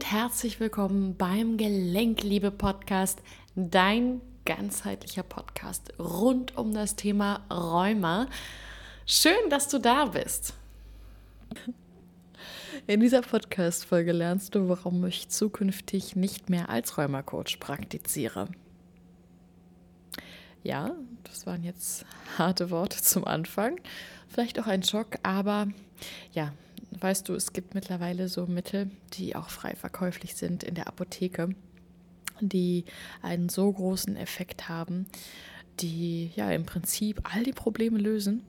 und herzlich willkommen beim Gelenkliebe Podcast, dein ganzheitlicher Podcast rund um das Thema Rheuma. Schön, dass du da bist. In dieser Podcast-Folge lernst du, warum ich zukünftig nicht mehr als Rheuma-Coach praktiziere. Ja, das waren jetzt harte Worte zum Anfang. Vielleicht auch ein Schock, aber ja, weißt du, es gibt mittlerweile so Mittel, die auch frei verkäuflich sind in der Apotheke, die einen so großen Effekt haben, die ja im Prinzip all die Probleme lösen.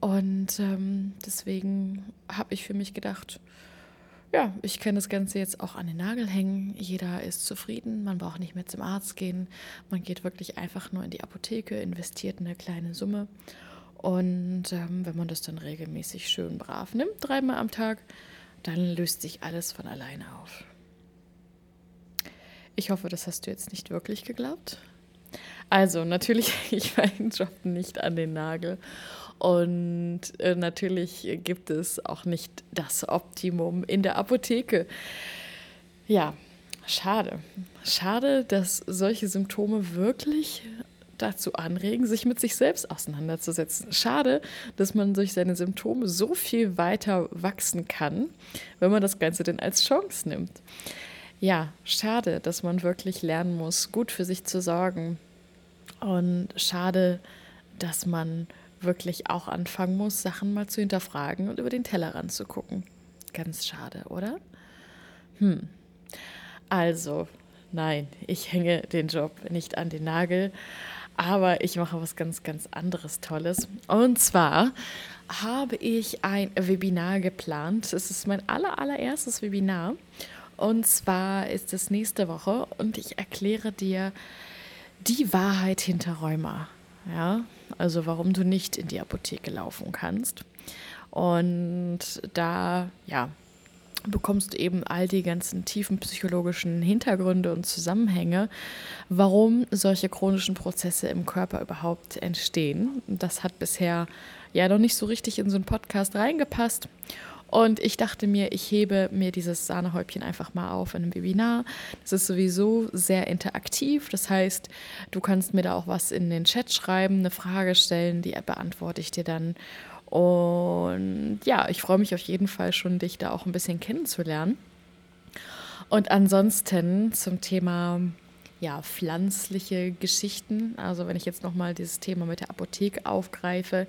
Und ähm, deswegen habe ich für mich gedacht, ja, ich kann das Ganze jetzt auch an den Nagel hängen. Jeder ist zufrieden, man braucht nicht mehr zum Arzt gehen. Man geht wirklich einfach nur in die Apotheke, investiert eine kleine Summe und ähm, wenn man das dann regelmäßig schön brav nimmt, dreimal am Tag, dann löst sich alles von alleine auf. Ich hoffe, das hast du jetzt nicht wirklich geglaubt. Also, natürlich ich meinen Job nicht an den Nagel. Und äh, natürlich gibt es auch nicht das Optimum in der Apotheke. Ja, schade. Schade, dass solche Symptome wirklich dazu anregen, sich mit sich selbst auseinanderzusetzen. Schade, dass man durch seine Symptome so viel weiter wachsen kann, wenn man das Ganze denn als Chance nimmt. Ja, schade, dass man wirklich lernen muss, gut für sich zu sorgen. Und schade, dass man wirklich auch anfangen muss, Sachen mal zu hinterfragen und über den Tellerrand zu gucken. Ganz schade, oder? Hm. Also, nein, ich hänge den Job nicht an den Nagel. Aber ich mache was ganz, ganz anderes Tolles. Und zwar habe ich ein Webinar geplant. Es ist mein aller, allererstes Webinar. Und zwar ist es nächste Woche und ich erkläre dir die Wahrheit hinter Rheuma. Ja, also warum du nicht in die Apotheke laufen kannst. Und da, ja, bekommst du eben all die ganzen tiefen psychologischen Hintergründe und Zusammenhänge, warum solche chronischen Prozesse im Körper überhaupt entstehen. Das hat bisher ja noch nicht so richtig in so einen Podcast reingepasst. Und ich dachte mir, ich hebe mir dieses Sahnehäubchen einfach mal auf in einem Webinar. Das ist sowieso sehr interaktiv. Das heißt, du kannst mir da auch was in den Chat schreiben, eine Frage stellen, die beantworte ich dir dann. Und ja, ich freue mich auf jeden Fall schon, dich da auch ein bisschen kennenzulernen. Und ansonsten zum Thema ja, pflanzliche Geschichten. Also wenn ich jetzt nochmal dieses Thema mit der Apotheke aufgreife,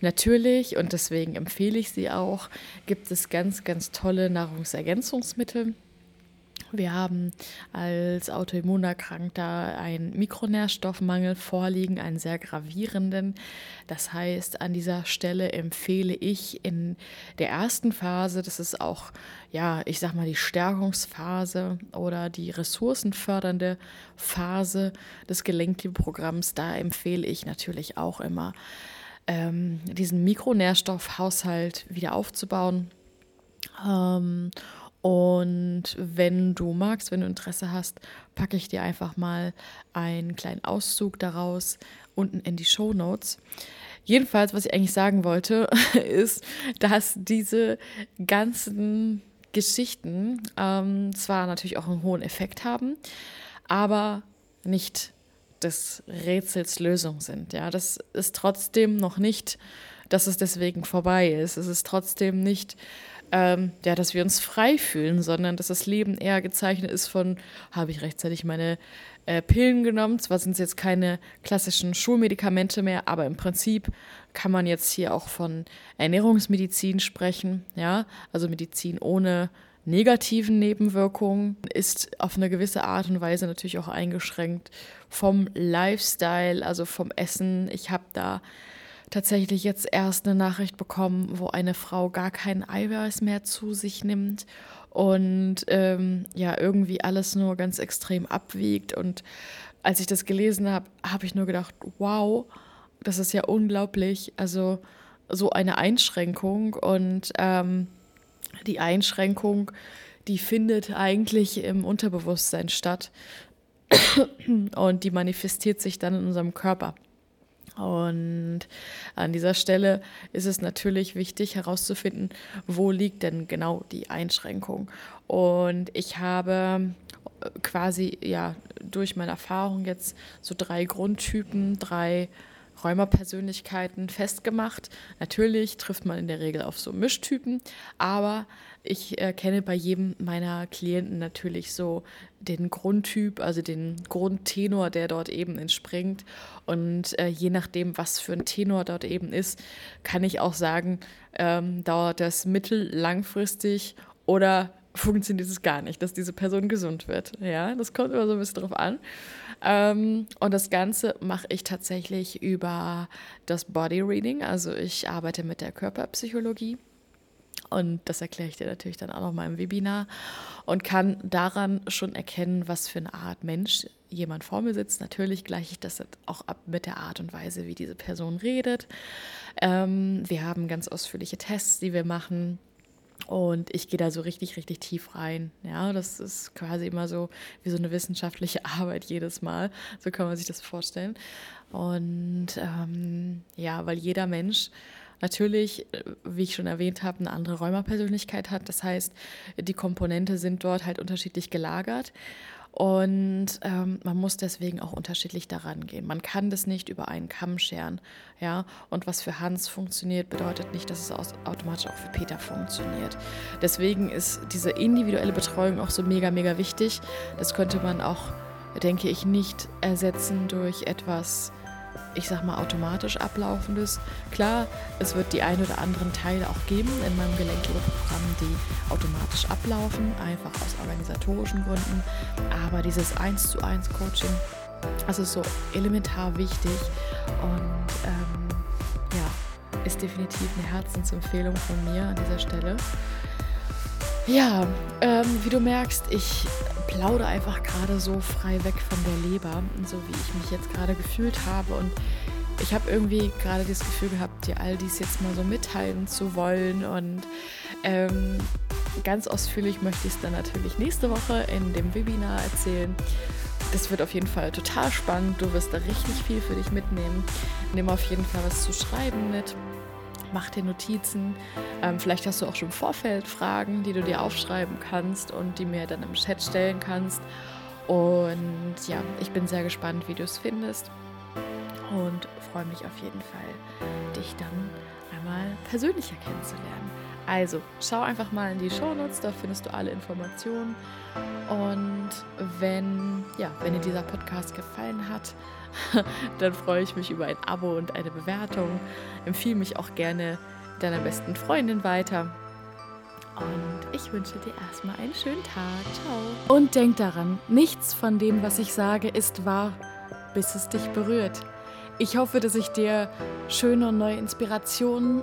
natürlich, und deswegen empfehle ich sie auch, gibt es ganz, ganz tolle Nahrungsergänzungsmittel wir haben als Autoimmunerkrankter einen Mikronährstoffmangel vorliegen, einen sehr gravierenden. Das heißt, an dieser Stelle empfehle ich in der ersten Phase, das ist auch, ja, ich sag mal, die Stärkungsphase oder die ressourcenfördernde Phase des Gelenkprogramms, da empfehle ich natürlich auch immer, ähm, diesen Mikronährstoffhaushalt wieder aufzubauen. Ähm, und wenn du magst, wenn du Interesse hast, packe ich dir einfach mal einen kleinen Auszug daraus unten in die Show Notes. Jedenfalls, was ich eigentlich sagen wollte, ist, dass diese ganzen Geschichten ähm, zwar natürlich auch einen hohen Effekt haben, aber nicht des Rätsels Lösung sind. Ja, das ist trotzdem noch nicht, dass es deswegen vorbei ist. Es ist trotzdem nicht ähm, ja, dass wir uns frei fühlen, sondern dass das Leben eher gezeichnet ist von, habe ich rechtzeitig meine äh, Pillen genommen. Zwar sind es jetzt keine klassischen Schulmedikamente mehr, aber im Prinzip kann man jetzt hier auch von Ernährungsmedizin sprechen, ja, also Medizin ohne negativen Nebenwirkungen, ist auf eine gewisse Art und Weise natürlich auch eingeschränkt vom Lifestyle, also vom Essen. Ich habe da tatsächlich jetzt erst eine Nachricht bekommen, wo eine Frau gar kein Eiweiß mehr zu sich nimmt und ähm, ja, irgendwie alles nur ganz extrem abwiegt. Und als ich das gelesen habe, habe ich nur gedacht, wow, das ist ja unglaublich. Also so eine Einschränkung und ähm, die Einschränkung, die findet eigentlich im Unterbewusstsein statt und die manifestiert sich dann in unserem Körper. Und an dieser Stelle ist es natürlich wichtig herauszufinden, wo liegt denn genau die Einschränkung. Und ich habe quasi ja durch meine Erfahrung jetzt so drei Grundtypen, drei Räumerpersönlichkeiten festgemacht. Natürlich trifft man in der Regel auf so Mischtypen, aber ich erkenne bei jedem meiner Klienten natürlich so den Grundtyp, also den Grundtenor, der dort eben entspringt. Und äh, je nachdem, was für ein Tenor dort eben ist, kann ich auch sagen, ähm, dauert das mittel, langfristig oder funktioniert es gar nicht, dass diese Person gesund wird. Ja, das kommt immer so ein bisschen drauf an. Ähm, und das Ganze mache ich tatsächlich über das Body Reading. Also ich arbeite mit der Körperpsychologie. Und das erkläre ich dir natürlich dann auch noch mal im Webinar und kann daran schon erkennen, was für eine Art Mensch jemand vor mir sitzt. Natürlich gleiche ich das auch ab mit der Art und Weise, wie diese Person redet. Ähm, wir haben ganz ausführliche Tests, die wir machen und ich gehe da so richtig, richtig tief rein. Ja, das ist quasi immer so wie so eine wissenschaftliche Arbeit jedes Mal. So kann man sich das vorstellen. Und ähm, ja, weil jeder Mensch natürlich, äh, wie ich schon erwähnt habe, eine andere Räumerpersönlichkeit hat. Das heißt, die Komponente sind dort halt unterschiedlich gelagert. Und ähm, man muss deswegen auch unterschiedlich daran gehen. Man kann das nicht über einen Kamm scheren. Ja? Und was für Hans funktioniert, bedeutet nicht, dass es automatisch auch für Peter funktioniert. Deswegen ist diese individuelle Betreuung auch so mega, mega wichtig. Das könnte man auch, denke ich, nicht ersetzen durch etwas ich sag mal, automatisch ablaufendes. Klar, es wird die ein oder anderen Teile auch geben in meinem Gelenkleberprogramm, die automatisch ablaufen, einfach aus organisatorischen Gründen. Aber dieses 1 zu 1 Coaching, das ist so elementar wichtig und ähm, ja, ist definitiv eine Herzensempfehlung von mir an dieser Stelle. Ja, ähm, wie du merkst, ich plaudere einfach gerade so frei weg von der Leber, so wie ich mich jetzt gerade gefühlt habe. Und ich habe irgendwie gerade das Gefühl gehabt, dir all dies jetzt mal so mitteilen zu wollen. Und ähm, ganz ausführlich möchte ich es dann natürlich nächste Woche in dem Webinar erzählen. Das wird auf jeden Fall total spannend. Du wirst da richtig viel für dich mitnehmen. Nimm auf jeden Fall was zu schreiben mit mach dir Notizen. Ähm, vielleicht hast du auch schon im Vorfeld Fragen, die du dir aufschreiben kannst und die mir dann im Chat stellen kannst. Und ja, ich bin sehr gespannt, wie du es findest und freue mich auf jeden Fall, dich dann einmal persönlicher kennenzulernen. Also, schau einfach mal in die Shownotes, da findest du alle Informationen. Und wenn, ja, wenn dir dieser Podcast gefallen hat, dann freue ich mich über ein Abo und eine Bewertung. Empfehle mich auch gerne deiner besten Freundin weiter. Und ich wünsche dir erstmal einen schönen Tag. Ciao. Und denk daran, nichts von dem, was ich sage, ist wahr, bis es dich berührt. Ich hoffe, dass ich dir schöne und neue Inspirationen